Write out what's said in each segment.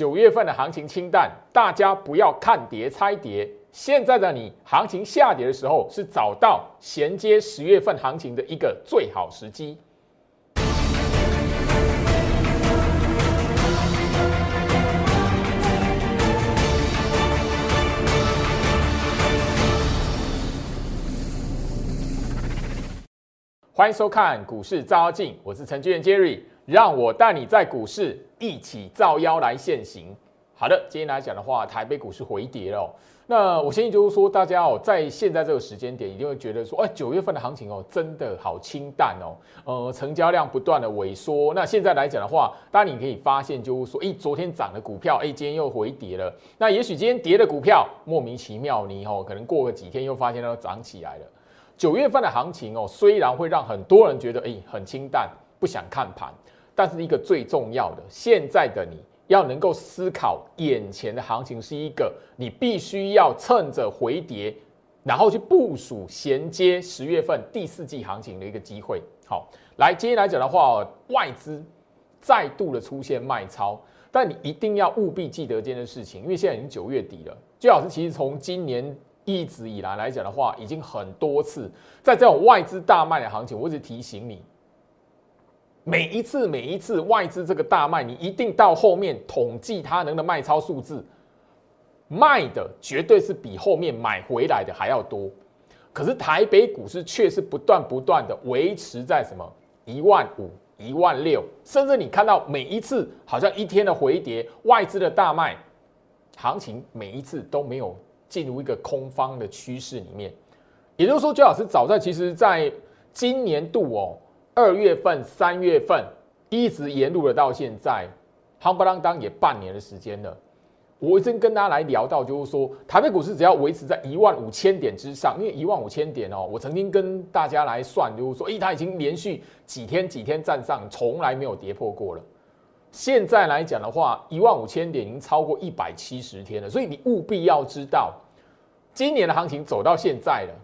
九月份的行情清淡，大家不要看跌猜跌。现在的你，行情下跌的时候，是找到衔接十月份行情的一个最好时机。欢迎收看股市照妖镜，我是程序员 Jerry，让我带你在股市一起造妖来现行。好的，今天来讲的话，台北股市回跌了。那我相信就是说，大家哦，在现在这个时间点，一定会觉得说，哎，九月份的行情哦，真的好清淡哦。呃，成交量不断的萎缩。那现在来讲的话，当然你可以发现，就是说，哎，昨天涨的股票，哎，今天又回跌了。那也许今天跌的股票莫名其妙，你哦，可能过个几天又发现它涨起来了。九月份的行情哦，虽然会让很多人觉得哎很清淡，不想看盘，但是一个最重要的，现在的你要能够思考眼前的行情是一个你必须要趁着回跌，然后去部署衔接十月份第四季行情的一个机会。好，来今天来讲的话，外资再度的出现卖超，但你一定要务必记得这件事情，因为现在已经九月底了，最好是其实从今年。一直以来来讲的话，已经很多次在这种外资大卖的行情，我一直提醒你，每一次每一次外资这个大卖，你一定到后面统计它能的卖超数字，卖的绝对是比后面买回来的还要多。可是台北股市却是不断不断的维持在什么一万五、一万六，甚至你看到每一次好像一天的回跌，外资的大卖行情，每一次都没有。进入一个空方的趋势里面，也就是说，周老师早在其实在今年度哦，二月份、三月份一直沿路的到现在，夯不啷当也半年的时间了。我已经跟大家来聊到，就是说，台北股市只要维持在一万五千点之上，因为一万五千点哦，我曾经跟大家来算，就是说，诶，它已经连续几天几天站上，从来没有跌破过了。现在来讲的话，一万五千点已经超过一百七十天了，所以你务必要知道，今年的行情走到现在了，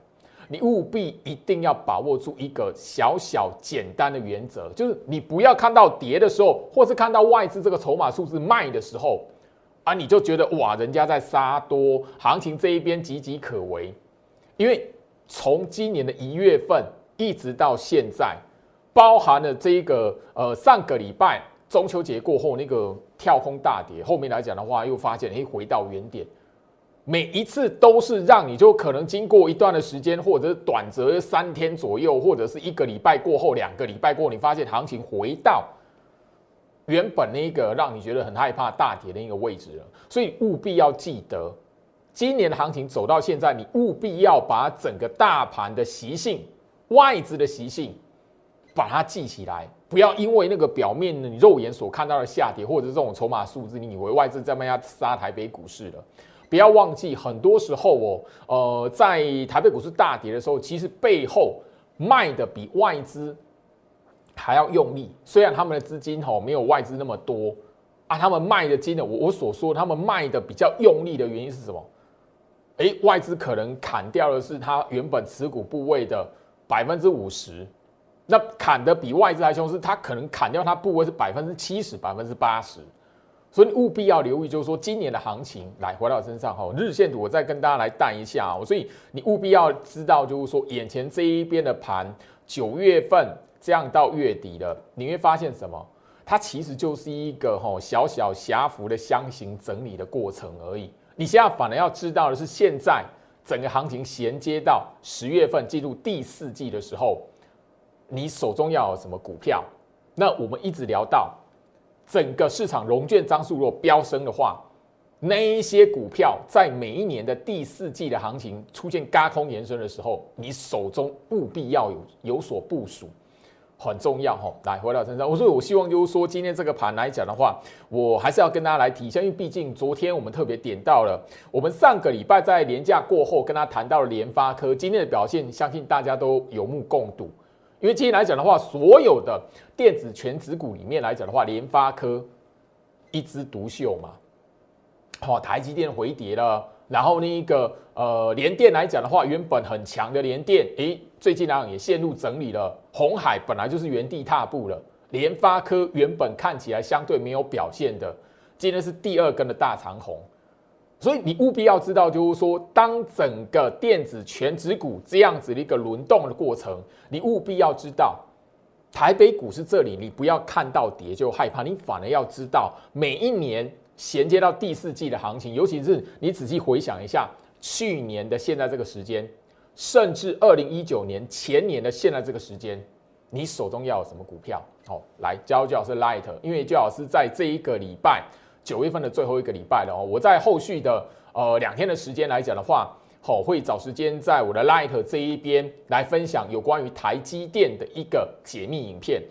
你务必一定要把握住一个小小简单的原则，就是你不要看到跌的时候，或是看到外资这个筹码数字卖的时候，啊，你就觉得哇，人家在杀多，行情这一边岌岌可危，因为从今年的一月份一直到现在，包含了这一个呃上个礼拜。中秋节过后，那个跳空大跌，后面来讲的话，又发现哎，回到原点。每一次都是让你就可能经过一段的时间，或者是短则三天左右，或者是一个礼拜过后，两个礼拜过，你发现行情回到原本那个让你觉得很害怕大跌的一个位置了。所以务必要记得，今年的行情走到现在，你务必要把整个大盘的习性、外资的习性，把它记起来。不要因为那个表面你肉眼所看到的下跌，或者是这种筹码数字，你以为外资在慢慢杀台北股市了。不要忘记，很多时候哦，呃，在台北股市大跌的时候，其实背后卖的比外资还要用力。虽然他们的资金吼没有外资那么多啊，他们卖的金额，我我所说他们卖的比较用力的原因是什么？哎，外资可能砍掉的是他原本持股部位的百分之五十。那砍的比外资还凶，是它可能砍掉它部位是百分之七十、百分之八十，所以你务必要留意，就是说今年的行情来回到身上哈，日线图我再跟大家来带一下哦，所以你务必要知道，就是说眼前这一边的盘，九月份这样到月底了，你会发现什么？它其实就是一个哈小小狭幅的箱型整理的过程而已。你现在反而要知道的是，现在整个行情衔接到十月份进入第四季的时候。你手中要有什么股票？那我们一直聊到整个市场融券张数若飙升的话，那一些股票在每一年的第四季的行情出现高空延伸的时候，你手中务必要有有所部署，很重要哈。来回到身上，我说我希望就是说今天这个盘来讲的话，我还是要跟大家来提一下，因为毕竟昨天我们特别点到了，我们上个礼拜在年假过后跟他谈到了联发科今天的表现，相信大家都有目共睹。因为今天来讲的话，所有的电子全指股里面来讲的话，联发科一枝独秀嘛。好，台积电回跌了，然后那一个呃联电来讲的话，原本很强的联电，诶，最近呢也陷入整理了。红海本来就是原地踏步了，联发科原本看起来相对没有表现的，今天是第二根的大长红，所以你务必要知道，就是说，当整个电子全指股这样子的一个轮动的过程，你务必要知道，台北股市这里你不要看到跌就害怕，你反而要知道，每一年衔接到第四季的行情，尤其是你仔细回想一下去年的现在这个时间，甚至二零一九年前年的现在这个时间。你手中要有什么股票？好，来教教是 Light，因为焦老师在这一个礼拜九月份的最后一个礼拜了哦。我在后续的呃两天的时间来讲的话，好会找时间在我的 Light 这一边来分享有关于台积电的一个解密影片。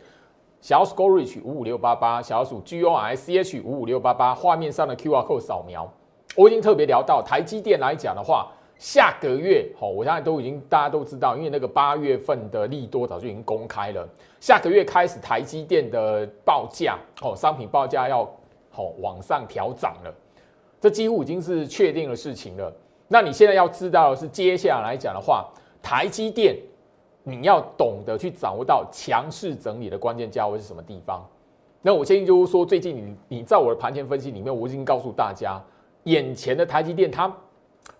小鼠 Go Reach 五五六八八，小鼠 G O I C H 五五六八八，画面上的 Q R code 扫描。我已经特别聊到台积电来讲的话。下个月，好，我现在都已经大家都知道，因为那个八月份的利多早就已经公开了。下个月开始，台积电的报价，哦，商品报价要好往上调涨了，这几乎已经是确定的事情了。那你现在要知道的是，接下来讲的话，台积电你要懂得去掌握到强势整理的关键价位是什么地方。那我建议就是说，最近你你在我的盘前分析里面，我已经告诉大家，眼前的台积电它。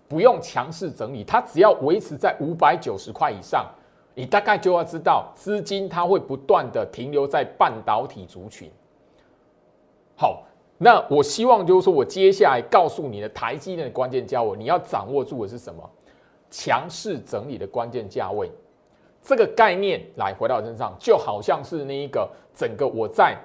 不用强势整理，它只要维持在五百九十块以上，你大概就要知道资金它会不断的停留在半导体族群。好，那我希望就是说我接下来告诉你的台积电的关键价位，你要掌握住的是什么？强势整理的关键价位，这个概念来回到身上，就好像是那一个整个我在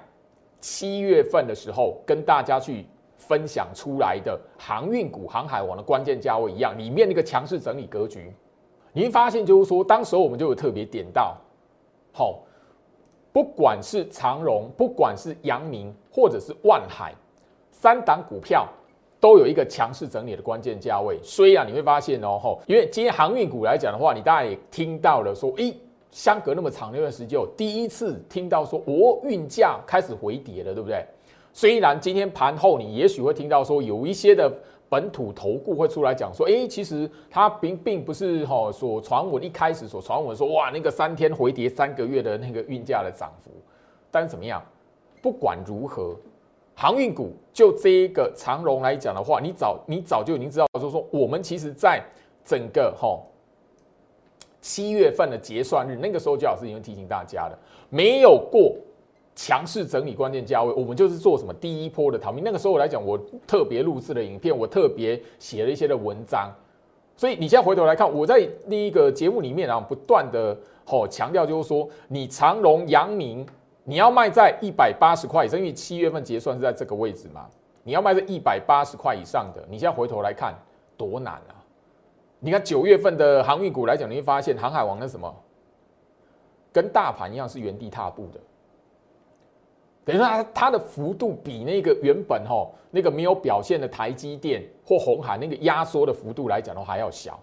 七月份的时候跟大家去。分享出来的航运股、航海王的关键价位一样，里面那个强势整理格局，你会发现就是说，当时候我们就有特别点到，好，不管是长荣，不管是阳明，或者是万海，三档股票都有一个强势整理的关键价位。虽然你会发现哦，吼，因为今天航运股来讲的话，你大概也听到了说，诶，相隔那么长的一段时间，第一次听到说，哦，运价开始回跌了，对不对？虽然今天盘后你也许会听到说有一些的本土投顾会出来讲说，哎，其实它并并不是哈所传闻一开始所传闻说哇那个三天回跌三个月的那个运价的涨幅，但是怎么样？不管如何，航运股就这一个长荣来讲的话，你早你早就已经知道，就是说我们其实在整个哈七月份的结算日，那个时候就老师已经提醒大家了，没有过。强势整理关键价位，我们就是做什么第一波的逃命。那个时候来讲，我特别录制了影片，我特别写了一些的文章。所以你现在回头来看，我在另一个节目里面啊，不断的吼强调，就是说你长隆、阳明，你要卖在一百八十块以上，因为七月份结算是在这个位置嘛，你要卖在一百八十块以上的，你现在回头来看多难啊！你看九月份的航运股来讲，你会发现航海王那什么，跟大盘一样是原地踏步的。等于说它它的幅度比那个原本哈那个没有表现的台积电或红海那个压缩的幅度来讲的话还要小，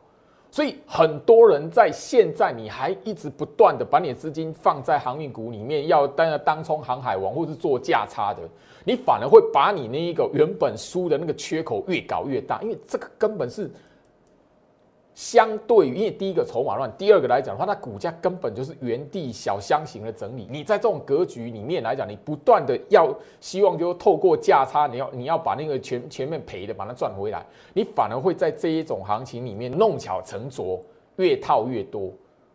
所以很多人在现在你还一直不断的把你的资金放在航运股里面，要当当冲航海王或是做价差的，你反而会把你那一个原本输的那个缺口越搞越大，因为这个根本是。相对于，因为第一个筹码乱，第二个来讲的话，它股价根本就是原地小箱型的整理。你在这种格局里面来讲，你不断的要希望就透过价差，你要你要把那个全前面赔的把它赚回来，你反而会在这一种行情里面弄巧成拙，越套越多。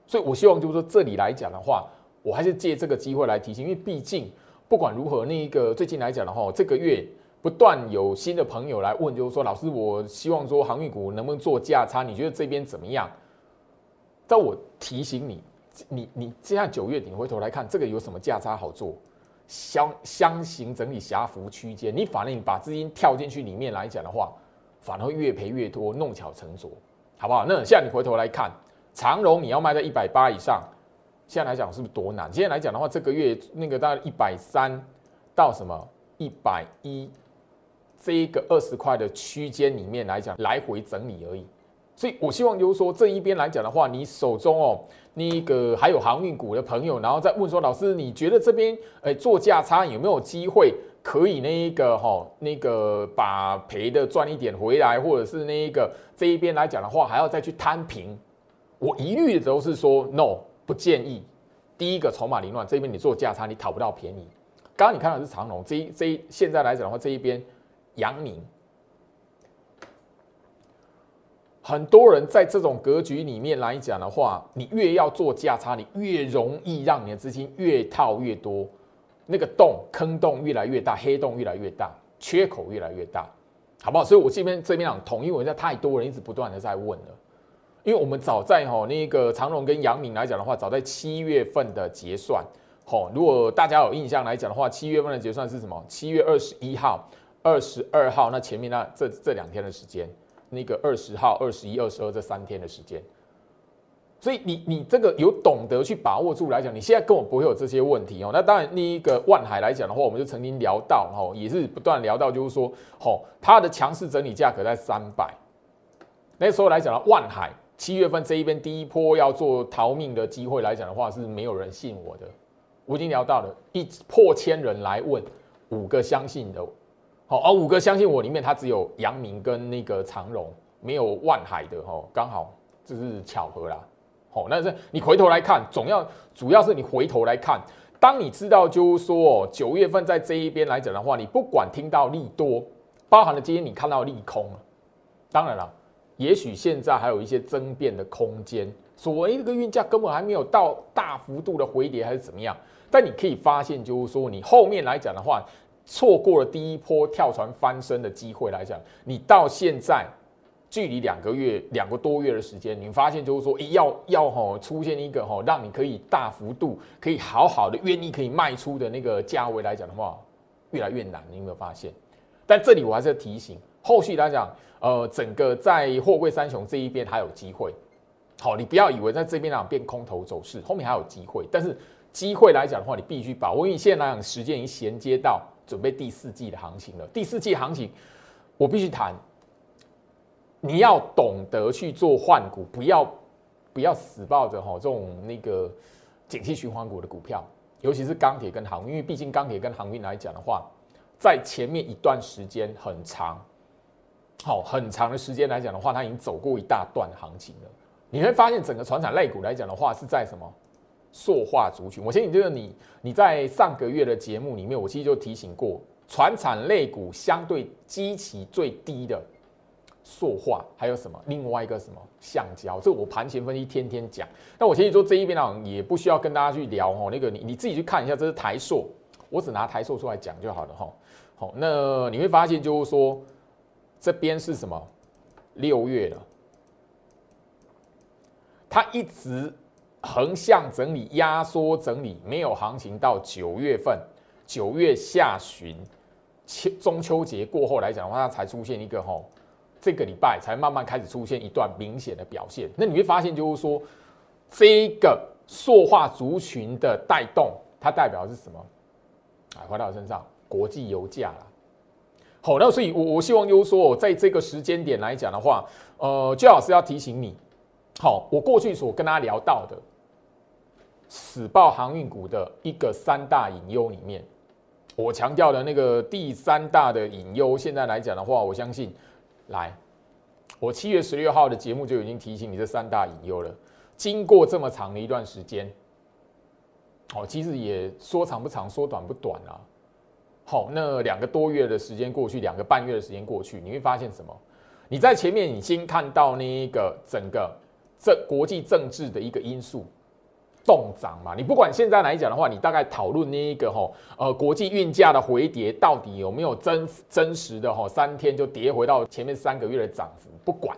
所以我希望就是说这里来讲的话，我还是借这个机会来提醒，因为毕竟不管如何，那一个最近来讲的话，这个月。不断有新的朋友来问，就是说，老师，我希望说航运股能不能做价差？你觉得这边怎么样？但我提醒你，你你这样九月底回头来看，这个有什么价差好做？箱箱型整理狭幅区间，你反而你把资金跳进去里面来讲的话，反而会越赔越多，弄巧成拙，好不好？那现在你回头来看，长荣你要卖在一百八以上，现在来讲是不是多难？现在来讲的话，这个月那个大概一百三到什么一百一。这一个二十块的区间里面来讲，来回整理而已，所以我希望就是说这一边来讲的话，你手中哦，那个还有航运股的朋友，然后再问说，老师你觉得这边诶做价差有没有机会可以那一个哈那个把赔的赚一点回来，或者是那一个这一边来讲的话，还要再去摊平？我一律的都是说 no，不建议。第一个筹码凌乱，这边你做价差你讨不到便宜。刚刚你看到是长龙，这一这一现在来讲的话，这一边。阳明。很多人在这种格局里面来讲的话，你越要做价差，你越容易让你的资金越套越多，那个洞坑洞越来越大，黑洞越来越大，缺口越来越大，好不好？所以我这边这边讲统一，我在太多人一直不断的在问了，因为我们早在哈那个长荣跟杨明来讲的话，早在七月份的结算，吼，如果大家有印象来讲的话，七月份的结算是什么？七月二十一号、二十二号，那前面那这这两天的时间。那个二十号、二十一、二十二这三天的时间，所以你你这个有懂得去把握住来讲，你现在跟我不会有这些问题哦。那当然，另一个万海来讲的话，我们就曾经聊到哈，也是不断聊到，就是说，吼，它的强势整理价格在三百。那时候来讲的万海七月份这一边第一波要做逃命的机会来讲的话，是没有人信我的。我已经聊到了，一破千人来问，五个相信的。好，而五个相信我里面，它只有阳明跟那个长荣，没有万海的哈，刚好这是巧合啦。好，那是你回头来看，总要主要是你回头来看，当你知道就是说九月份在这一边来讲的话，你不管听到利多，包含了今天你看到利空当然了，也许现在还有一些争辩的空间，所谓这个运价根本还没有到大幅度的回跌还是怎么样，但你可以发现就是说你后面来讲的话。错过了第一波跳船翻身的机会来讲，你到现在距离两个月、两个多月的时间，你发现就是说，要要哈出现一个哈让你可以大幅度、可以好好的愿意可以卖出的那个价位来讲的话，越来越难。你有没有发现？但这里我还是要提醒，后续来讲，呃，整个在货柜三雄这一边还有机会。好，你不要以为在这边啊变空头走势，后面还有机会。但是机会来讲的话，你必须把握，因为现在来讲时间已经衔接到。准备第四季的行情了。第四季行情，我必须谈。你要懂得去做换股，不要不要死抱着哈这种那个景气循环股的股票，尤其是钢铁跟航运，因为毕竟钢铁跟航运来讲的话，在前面一段时间很长，好很长的时间来讲的话，它已经走过一大段行情了。你会发现整个船产类股来讲的话，是在什么？塑化族群，我相信这个你你在上个月的节目里面，我其实就提醒过，船产类股相对基期最低的塑化，还有什么？另外一个什么橡胶？这我盘前分析天天讲。那我其实说这一边呢，也不需要跟大家去聊哦。那个你你自己去看一下，这是台塑，我只拿台塑出来讲就好了哈。好，那你会发现就是说，这边是什么？六月了，它一直。横向整理、压缩整理，没有行情到九月份，九月下旬，秋中秋节过后来讲的话，它才出现一个吼，这个礼拜才慢慢开始出现一段明显的表现。那你会发现，就是说，这个塑化族群的带动，它代表的是什么？啊，回到我身上，国际油价啦。好，那所以，我我希望就是说，在这个时间点来讲的话，呃，最老师要提醒你，好，我过去所跟大家聊到的。死爆航运股的一个三大隐忧里面，我强调的那个第三大的隐忧，现在来讲的话，我相信，来，我七月十六号的节目就已经提醒你这三大隐忧了。经过这么长的一段时间，哦，其实也说长不长，说短不短啊。好，那两个多月的时间过去，两个半月的时间过去，你会发现什么？你在前面已经看到那一个整个政国际政治的一个因素。动涨嘛，你不管现在来讲的话，你大概讨论那一个哈，呃，国际运价的回跌到底有没有真真实的哈，三天就跌回到前面三个月的涨幅，不管。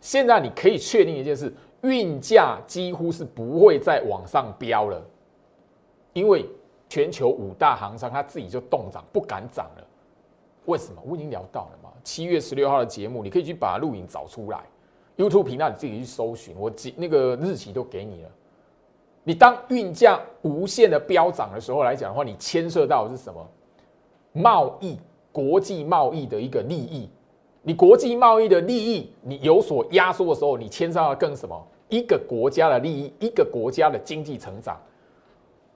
现在你可以确定一件事，运价几乎是不会再往上飙了，因为全球五大行商他自己就动涨，不敢涨了。为什么？我已经聊到了嘛，七月十六号的节目，你可以去把录影找出来，YouTube 频道你自己去搜寻，我记那个日期都给你了。你当运价无限的飙涨的时候来讲的话，你牵涉到的是什么？贸易、国际贸易的一个利益。你国际贸易的利益，你有所压缩的时候，你牵涉到更什么？一个国家的利益，一个国家的经济成长。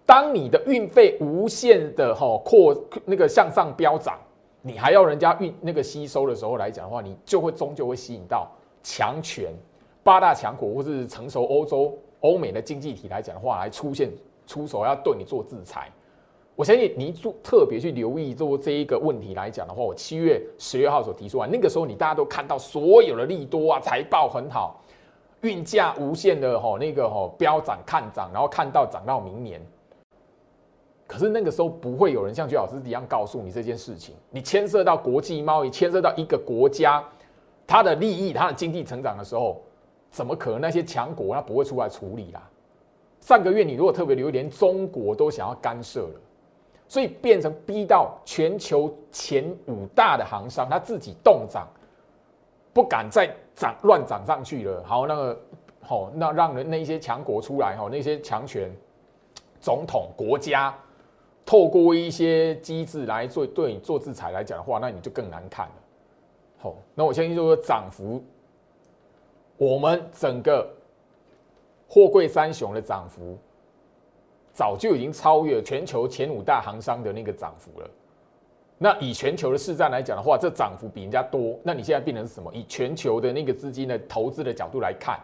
当你的运费无限的哈扩那个向上飙涨，你还要人家运那个吸收的时候来讲的话，你就会终究会吸引到强权、八大强国或是成熟欧洲。欧美的经济体来讲的话，来出现出手要对你做制裁，我相信你注特别去留意做这一个问题来讲的话，我七月十月号所提出来，那个时候你大家都看到所有的利多啊，财报很好，运价无限的吼那个吼飙涨看涨，然后看到涨到明年。可是那个时候不会有人像徐老师一样告诉你这件事情，你牵涉到国际贸易，牵涉到一个国家它的利益、它的经济成长的时候，怎么可能那些强国它不会出来处理啦？上个月你如果特别留意，连中国都想要干涉了。所以变成逼到全球前五大的行商，他自己动涨，不敢再涨乱涨上去了。好，那个好，那让人那些强国出来哈，那些强权总统国家透过一些机制来做对你做制裁来讲的话，那你就更难看了。好，那我相信就是涨幅，我们整个货柜三雄的涨幅。早就已经超越全球前五大行商的那个涨幅了。那以全球的市占来讲的话，这涨幅比人家多。那你现在变成什么？以全球的那个资金的投资的角度来看，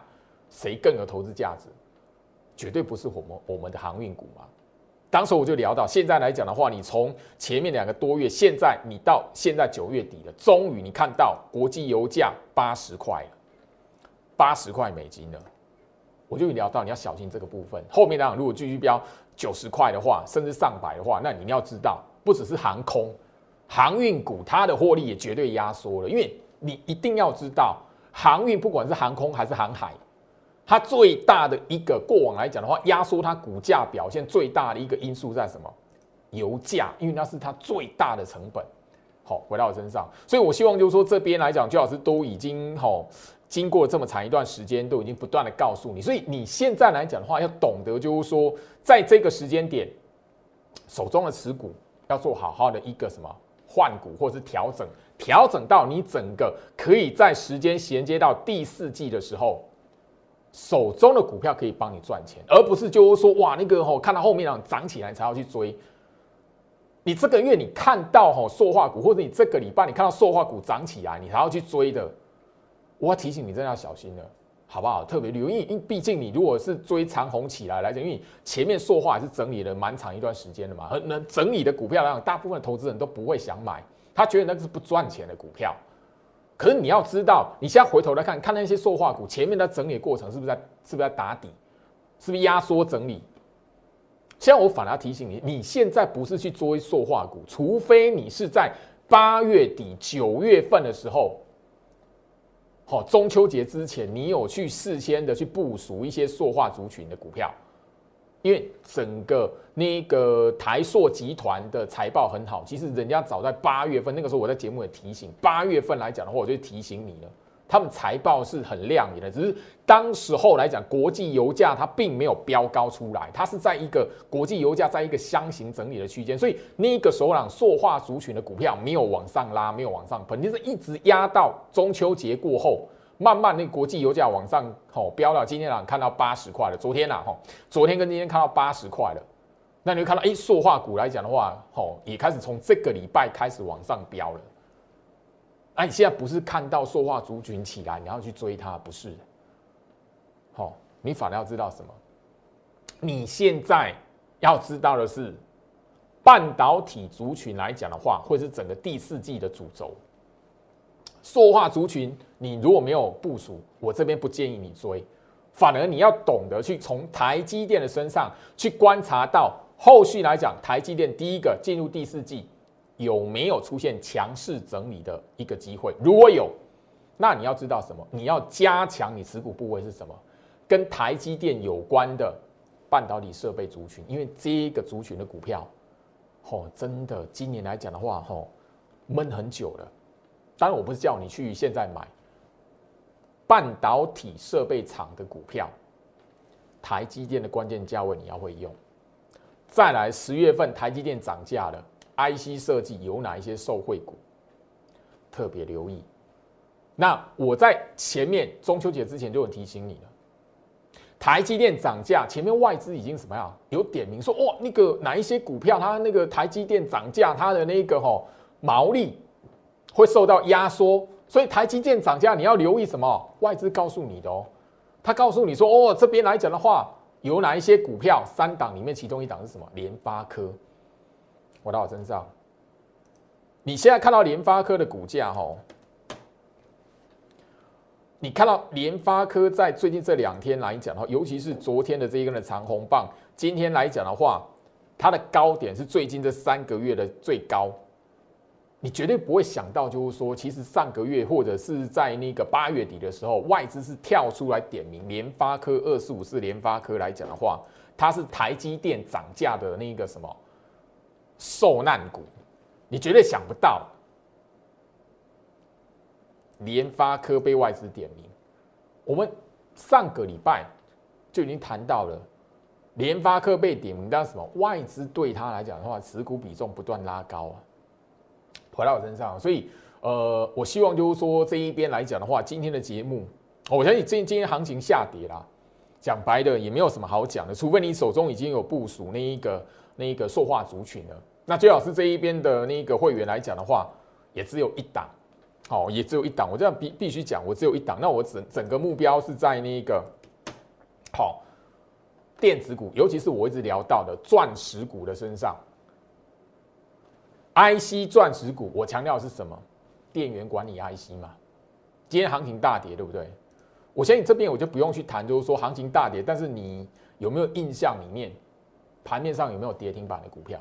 谁更有投资价值？绝对不是我们我们的航运股嘛。当时我就聊到，现在来讲的话，你从前面两个多月，现在你到现在九月底了，终于你看到国际油价八十块了，八十块美金了。我就聊到你要小心这个部分。后面呢，如果继续飙九十块的话，甚至上百的话，那你要知道，不只是航空、航运股，它的获利也绝对压缩了。因为你一定要知道，航运不管是航空还是航海，它最大的一个过往来讲的话，压缩它股价表现最大的一个因素在什么？油价，因为那是它最大的成本。好，回到我身上，所以我希望就是说这边来讲，最好是都已经好。经过这么长一段时间，都已经不断的告诉你，所以你现在来讲的话，要懂得就是说，在这个时间点，手中的持股要做好好的一个什么换股或者是调整，调整到你整个可以在时间衔接到第四季的时候，手中的股票可以帮你赚钱，而不是就是说哇那个吼看到后面涨起来才要去追。你这个月你看到吼塑化股，或者你这个礼拜你看到塑化股涨起来，你还要去追的。我要提醒你，真的要小心了，好不好？特别留意，因为毕竟你如果是追长虹起来来讲，因为前面塑化也是整理了蛮长一段时间的嘛，很能整理的股票来讲，大部分投资人都不会想买，他觉得那个是不赚钱的股票。可是你要知道，你现在回头来看看那些塑化股前面的整理过程是不是在是不是在打底，是不是压缩整理？现在我反而要提醒你，你现在不是去追塑化股，除非你是在八月底九月份的时候。好，中秋节之前，你有去事先的去部署一些塑化族群的股票，因为整个那个台塑集团的财报很好，其实人家早在八月份那个时候，我在节目也提醒，八月份来讲的话，我就提醒你了。他们财报是很亮眼的，只是当时候来讲，国际油价它并没有飙高出来，它是在一个国际油价在一个箱型整理的区间，所以那个首朗塑化族群的股票没有往上拉，没有往上喷，就是一直压到中秋节过后，慢慢那国际油价往上吼飙到今天啊看到八十块了，昨天啊吼，昨天跟今天看到八十块了，那你会看到哎，塑化股来讲的话，吼也开始从这个礼拜开始往上飙了。那你现在不是看到塑化族群起来，你要去追它，不是？好，你反而要知道什么？你现在要知道的是，半导体族群来讲的话，会是整个第四季的主轴。塑化族群，你如果没有部署，我这边不建议你追，反而你要懂得去从台积电的身上去观察到后续来讲，台积电第一个进入第四季。有没有出现强势整理的一个机会？如果有，那你要知道什么？你要加强你持股部位是什么？跟台积电有关的半导体设备族群，因为这个族群的股票，哦，真的今年来讲的话，哦，闷很久了。当然，我不是叫你去现在买半导体设备厂的股票，台积电的关键价位你要会用。再来，十月份台积电涨价了。IC 设计有哪一些受惠股？特别留意。那我在前面中秋节之前就有提醒你了。台积电涨价，前面外资已经什么样？有点名说，哇，那个哪一些股票，它那个台积电涨价，它的那个吼毛利会受到压缩，所以台积电涨价你要留意什么？外资告诉你的哦，他告诉你说，哦，这边来讲的话，有哪一些股票？三档里面其中一档是什么？联发科。回到我身上，你现在看到联发科的股价，吼，你看到联发科在最近这两天来讲的话，尤其是昨天的这一根的长红棒，今天来讲的话，它的高点是最近这三个月的最高。你绝对不会想到，就是说，其实上个月或者是在那个八月底的时候，外资是跳出来点名联发科二四五四联发科来讲的话，它是台积电涨价的那个什么受难股，你绝对想不到，联发科被外资点名。我们上个礼拜就已经谈到了联发科被点名，但什么外资对他来讲的话，持股比重不断拉高啊。回到我身上，所以呃，我希望就是说这一边来讲的话，今天的节目，我相信今今天行情下跌啦，讲白的也没有什么好讲的，除非你手中已经有部署那一个那一个塑化族群呢。那最好是这一边的那个会员来讲的话，也只有一档，好，也只有一档。我这样必必须讲，我只有一档，那我整整个目标是在那个好电子股，尤其是我一直聊到的钻石股的身上。IC 钻石股，我强调的是什么？电源管理 IC 嘛。今天行情大跌，对不对？我相信这边我就不用去谈，就是说行情大跌，但是你有没有印象里面盘面上有没有跌停板的股票？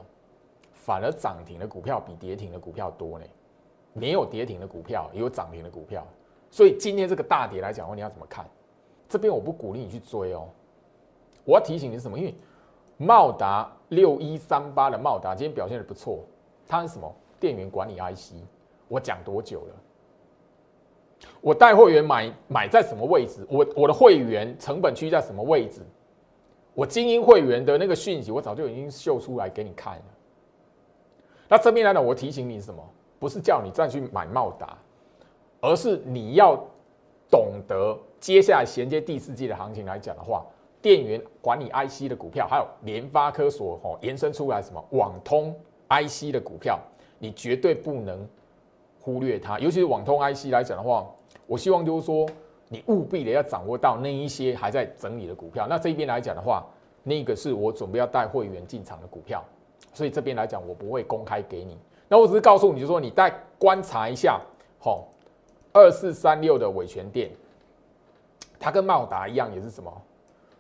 反而涨停的股票比跌停的股票多呢。没有跌停的股票，也有涨停的股票。所以今天这个大跌来讲，你要怎么看？这边我不鼓励你去追哦。我要提醒你是什么？因为茂达六一三八的茂达今天表现的不错。它是什么？电源管理 IC，我讲多久了？我带会员买买在什么位置？我我的会员成本区在什么位置？我精英会员的那个讯息，我早就已经秀出来给你看了。那这边来讲，我提醒你什么？不是叫你再去买茂达，而是你要懂得接下来衔接第四季的行情来讲的话，电源管理 IC 的股票，还有联发科所哦延伸出来什么网通。IC 的股票，你绝对不能忽略它，尤其是网通 IC 来讲的话，我希望就是说，你务必的要掌握到那一些还在整理的股票。那这边来讲的话，那个是我准备要带会员进场的股票，所以这边来讲我不会公开给你。那我只是告诉你就说，你再观察一下，吼，二四三六的伟权店，它跟茂达一样，也是什么？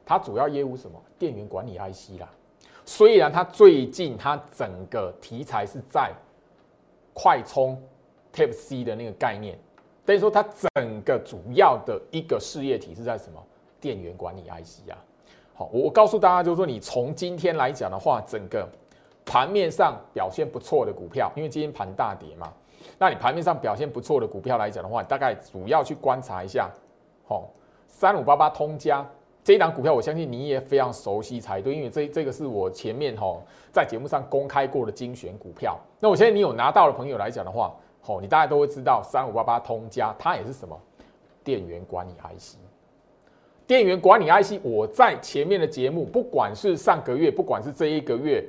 它主要业务什么？电源管理 IC 啦。虽然它最近它整个题材是在快充 Type C 的那个概念，等于说它整个主要的一个事业体是在什么电源管理 IC 啊？好，我我告诉大家，就是说你从今天来讲的话，整个盘面上表现不错的股票，因为今天盘大跌嘛，那你盘面上表现不错的股票来讲的话，大概主要去观察一下，好，三五八八通家。这一档股票，我相信你也非常熟悉才对，因为这这个是我前面哈在节目上公开过的精选股票。那我相信你有拿到的朋友来讲的话，吼，你大家都会知道三五八八通家，它也是什么电源管理 IC。电源管理 IC，我在前面的节目，不管是上个月，不管是这一个月，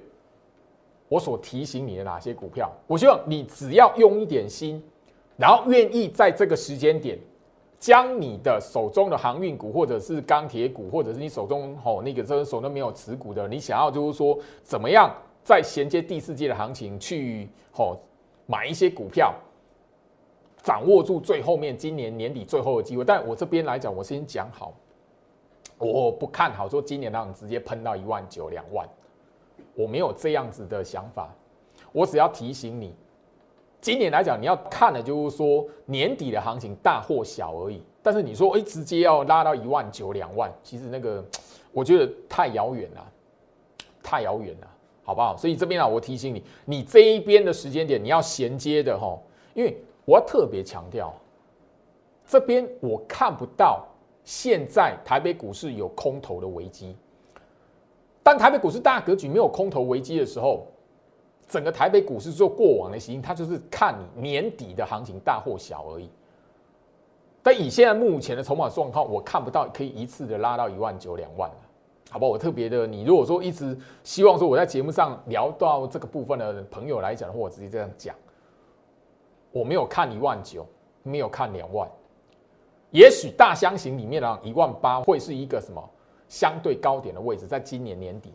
我所提醒你的哪些股票，我希望你只要用一点心，然后愿意在这个时间点。将你的手中的航运股，或者是钢铁股，或者是你手中哦那个这手都没有持股的，你想要就是说怎么样在衔接第四季的行情去吼买一些股票，掌握住最后面今年年底最后的机会。但我这边来讲，我先讲好，我不看好说今年让你直接喷到一万九两万，我没有这样子的想法，我只要提醒你。今年来讲，你要看的就是说年底的行情大或小而已。但是你说，哎，直接要拉到一万九、两万，其实那个我觉得太遥远了，太遥远了，好不好？所以这边啊，我提醒你，你这一边的时间点你要衔接的哈，因为我要特别强调，这边我看不到现在台北股市有空头的危机。当台北股市大格局没有空头危机的时候。整个台北股市做过往的行情它就是看你年底的行情大或小而已。但以现在目前的筹码状况，我看不到可以一次的拉到一万九两万好不好？我特别的，你如果说一直希望说我在节目上聊到这个部分的朋友来讲的话，我直接这样讲，我没有看一万九，没有看两万，也许大箱型里面呢一万八会是一个什么相对高点的位置，在今年年底。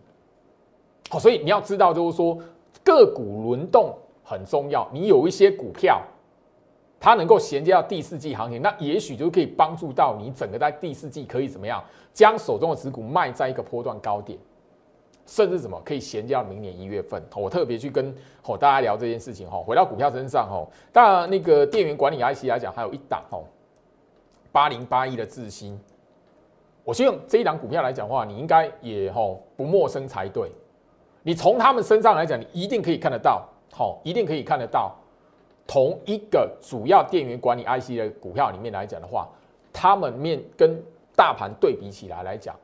好，所以你要知道就是说。个股轮动很重要。你有一些股票，它能够衔接到第四季行情，那也许就可以帮助到你整个在第四季可以怎么样，将手中的持股卖在一个波段高点，甚至什么可以衔接到明年一月份。我特别去跟吼大家聊这件事情吼。回到股票身上吼，当然那个电源管理 IC 来讲，还有一档吼八零八一的智新。我希望这一档股票来讲的话，你应该也吼不陌生才对。你从他们身上来讲，你一定可以看得到，好，一定可以看得到，同一个主要电源管理 IC 的股票里面来讲的话，他们面跟大盘对比起来来讲，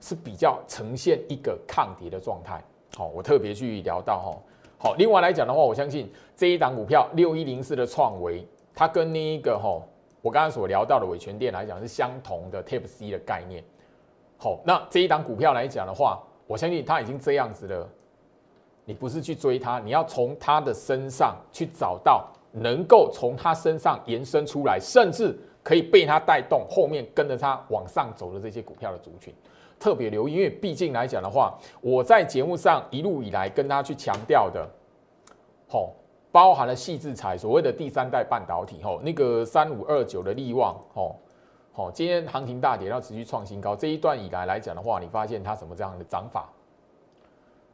是比较呈现一个抗跌的状态。好，我特别去聊到哈，好，另外来讲的话，我相信这一档股票六一零四的创维，它跟那一个哈。我刚才所聊到的伟权店来讲是相同的 Type C 的概念。好，那这一档股票来讲的话，我相信它已经这样子了。你不是去追它，你要从它的身上去找到能够从它身上延伸出来，甚至可以被它带动，后面跟着它往上走的这些股票的族群，特别留意。因为毕竟来讲的话，我在节目上一路以来跟大家去强调的，哦。包含了细制材，所谓的第三代半导体，吼，那个三五二九的利旺，吼，好，今天行情大跌，要持续创新高。这一段以来来讲的话，你发现它什么这样的涨法？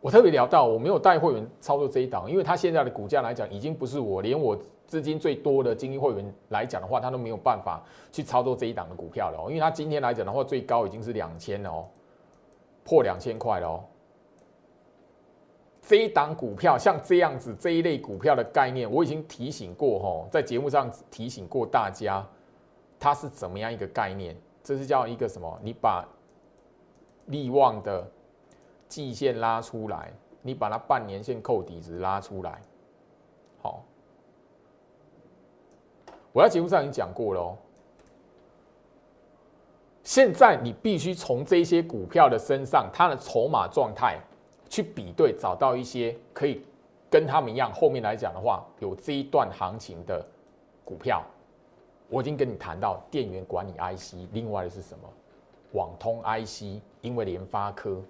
我特别聊到，我没有带会员操作这一档，因为它现在的股价来讲，已经不是我连我资金最多的精英会员来讲的话，他都没有办法去操作这一档的股票了，因为它今天来讲的话，最高已经是两千了哦，破两千块了哦。这一档股票像这样子这一类股票的概念，我已经提醒过哈，在节目上提醒过大家，它是怎么样一个概念？这是叫一个什么？你把利旺的季线拉出来，你把它半年线扣底值拉出来，好。我在节目上已经讲过了哦。现在你必须从这些股票的身上，它的筹码状态。去比对，找到一些可以跟他们一样，后面来讲的话，有这一段行情的股票，我已经跟你谈到电源管理 IC，另外的是什么？网通 IC，因为联发科，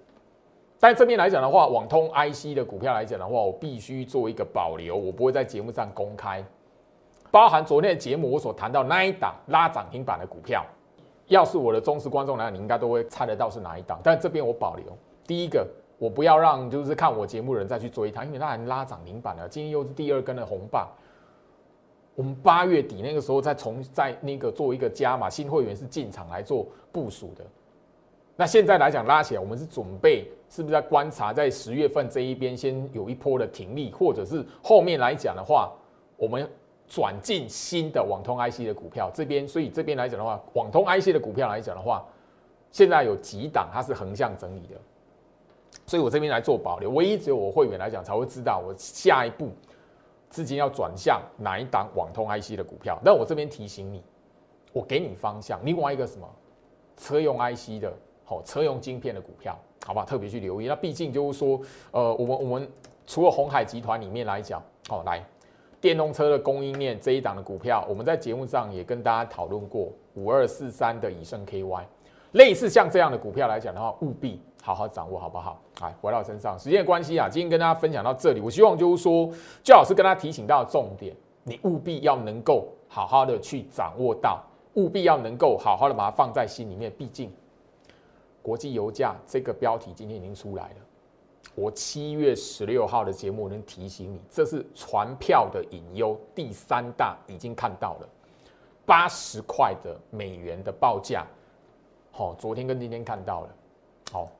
但这边来讲的话，网通 IC 的股票来讲的话，我必须做一个保留，我不会在节目上公开。包含昨天的节目我所谈到那一档拉涨停板的股票，要是我的忠实观众来，你应该都会猜得到是哪一档，但这边我保留第一个。我不要让就是看我节目的人再去追它，因为它还拉涨停板了，今天又是第二根的红棒。我们八月底那个时候再从在那个做一个加码，新会员是进场来做部署的。那现在来讲拉起来，我们是准备是不是在观察，在十月份这一边先有一波的停利，或者是后面来讲的话，我们转进新的网通 IC 的股票这边。所以这边来讲的话，网通 IC 的股票来讲的话，现在有几档它是横向整理的。所以我这边来做保留，唯一只有我会员来讲才会知道我下一步资金要转向哪一档网通 IC 的股票。但我这边提醒你，我给你方向。另外一个什么车用 IC 的，好车用晶片的股票，好吧，特别去留意。那毕竟就是说，呃，我们我们除了红海集团里面来讲，好来电动车的供应链这一档的股票，我们在节目上也跟大家讨论过五二四三的以盛 KY，类似像这样的股票来讲的话，务必。好好掌握好不好？来，回到身上，时间的关系啊，今天跟大家分享到这里。我希望就是说，最好是跟他提醒到重点，你务必要能够好好的去掌握到，务必要能够好好的把它放在心里面。毕竟，国际油价这个标题今天已经出来了。我七月十六号的节目能提醒你，这是船票的隐忧，第三大已经看到了八十块的美元的报价。好，昨天跟今天看到了，好。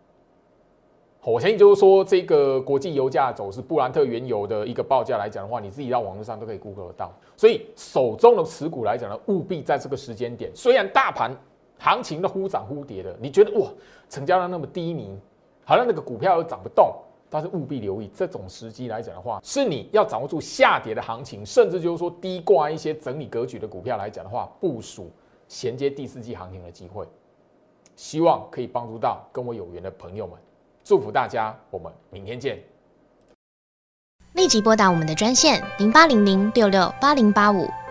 我相信就是说，这个国际油价走势，布兰特原油的一个报价来讲的话，你自己到网络上都可以 Google 得到。所以手中的持股来讲呢，务必在这个时间点，虽然大盘行情的忽涨忽跌的，你觉得哇，成交量那么低迷，好像那个股票又涨不动，但是务必留意这种时机来讲的话，是你要掌握住下跌的行情，甚至就是说低挂一些整理格局的股票来讲的话，部署衔接第四季行情的机会，希望可以帮助到跟我有缘的朋友们。祝福大家，我们明天见。立即拨打我们的专线零八零零六六八零八五。